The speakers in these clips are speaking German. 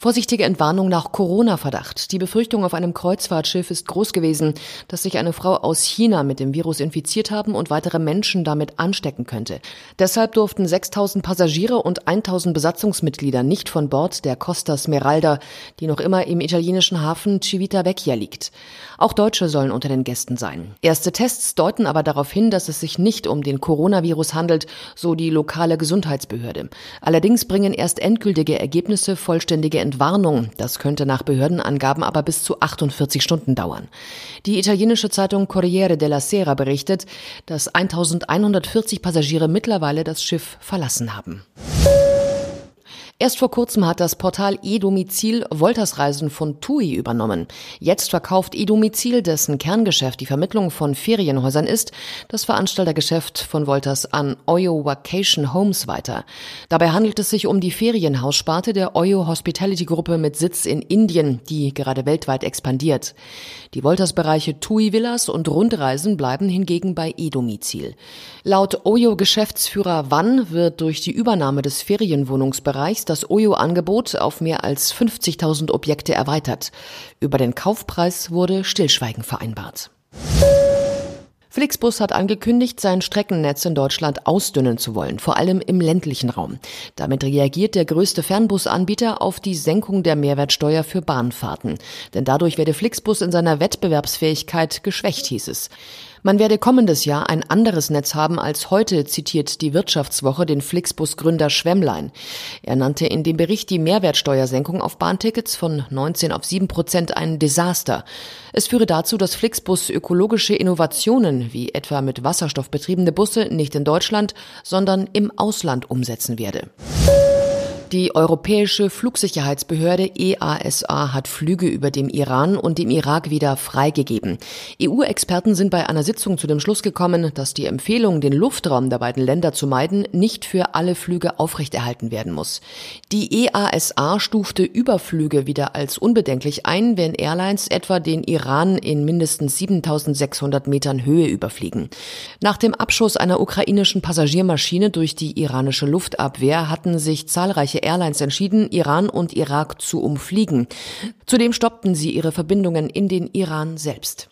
Vorsichtige Entwarnung nach Corona-Verdacht. Die Befürchtung auf einem Kreuzfahrtschiff ist groß gewesen, dass sich eine Frau aus China mit dem Virus infiziert haben und weitere Menschen damit anstecken könnte. Deshalb durften 6000 Passagiere und 1000 Besatzungsmitglieder nicht von Bord der Costa Smeralda, die noch immer im italienischen Hafen Civitavecchia liegt. Auch Deutsche sollen unter den Gästen sein. Erste Tests deuten aber darauf hin, dass es sich nicht um den Coronavirus handelt, so die lokale Gesundheitsbehörde. Allerdings bringen erst endgültige Ergebnisse vollständige Entwarnung. Das könnte nach Behördenangaben aber bis zu 48 Stunden dauern. Die italienische Zeitung Corriere della Sera berichtet, dass 1140 Passagiere mittlerweile das Schiff verlassen haben. Erst vor kurzem hat das Portal eDomizil Woltersreisen von TUI übernommen. Jetzt verkauft eDomizil, dessen Kerngeschäft die Vermittlung von Ferienhäusern ist, das Veranstaltergeschäft von Wolters an Oyo Vacation Homes weiter. Dabei handelt es sich um die Ferienhaussparte der Oyo Hospitality Gruppe mit Sitz in Indien, die gerade weltweit expandiert. Die Wolters-Bereiche TUI Villas und Rundreisen bleiben hingegen bei eDomizil. Laut Oyo Geschäftsführer Wann wird durch die Übernahme des Ferienwohnungsbereichs das Oyo-Angebot auf mehr als 50.000 Objekte erweitert. Über den Kaufpreis wurde Stillschweigen vereinbart. Flixbus hat angekündigt, sein Streckennetz in Deutschland ausdünnen zu wollen, vor allem im ländlichen Raum. Damit reagiert der größte Fernbusanbieter auf die Senkung der Mehrwertsteuer für Bahnfahrten. Denn dadurch werde Flixbus in seiner Wettbewerbsfähigkeit geschwächt, hieß es. Man werde kommendes Jahr ein anderes Netz haben als heute, zitiert die Wirtschaftswoche den Flixbus-Gründer Schwemmlein. Er nannte in dem Bericht die Mehrwertsteuersenkung auf Bahntickets von 19 auf 7 Prozent ein Desaster. Es führe dazu, dass Flixbus ökologische Innovationen, wie etwa mit Wasserstoff betriebene Busse, nicht in Deutschland, sondern im Ausland umsetzen werde. Die Europäische Flugsicherheitsbehörde EASA hat Flüge über dem Iran und dem Irak wieder freigegeben. EU-Experten sind bei einer Sitzung zu dem Schluss gekommen, dass die Empfehlung, den Luftraum der beiden Länder zu meiden, nicht für alle Flüge aufrechterhalten werden muss. Die EASA stufte Überflüge wieder als unbedenklich ein, wenn Airlines etwa den Iran in mindestens 7600 Metern Höhe überfliegen. Nach dem Abschuss einer ukrainischen Passagiermaschine durch die iranische Luftabwehr hatten sich zahlreiche zahlreiche Airlines entschieden, Iran und Irak zu umfliegen. Zudem stoppten sie ihre Verbindungen in den Iran selbst.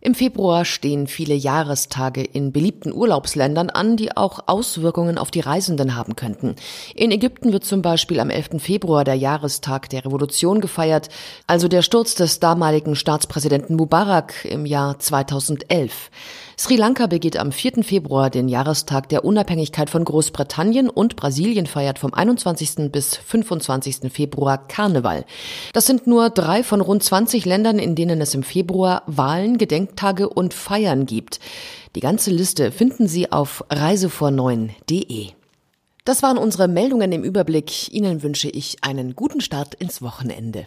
Im Februar stehen viele Jahrestage in beliebten Urlaubsländern an, die auch Auswirkungen auf die Reisenden haben könnten. In Ägypten wird zum Beispiel am 11. Februar der Jahrestag der Revolution gefeiert, also der Sturz des damaligen Staatspräsidenten Mubarak im Jahr 2011. Sri Lanka begeht am 4. Februar den Jahrestag der Unabhängigkeit von Großbritannien und Brasilien feiert vom 21. bis 25. Februar Karneval. Das sind nur drei von rund 20 Ländern, in denen es im Februar Wahlen, Gedenktage und Feiern gibt. Die ganze Liste finden Sie auf reisevorneuen.de. Das waren unsere Meldungen im Überblick. Ihnen wünsche ich einen guten Start ins Wochenende.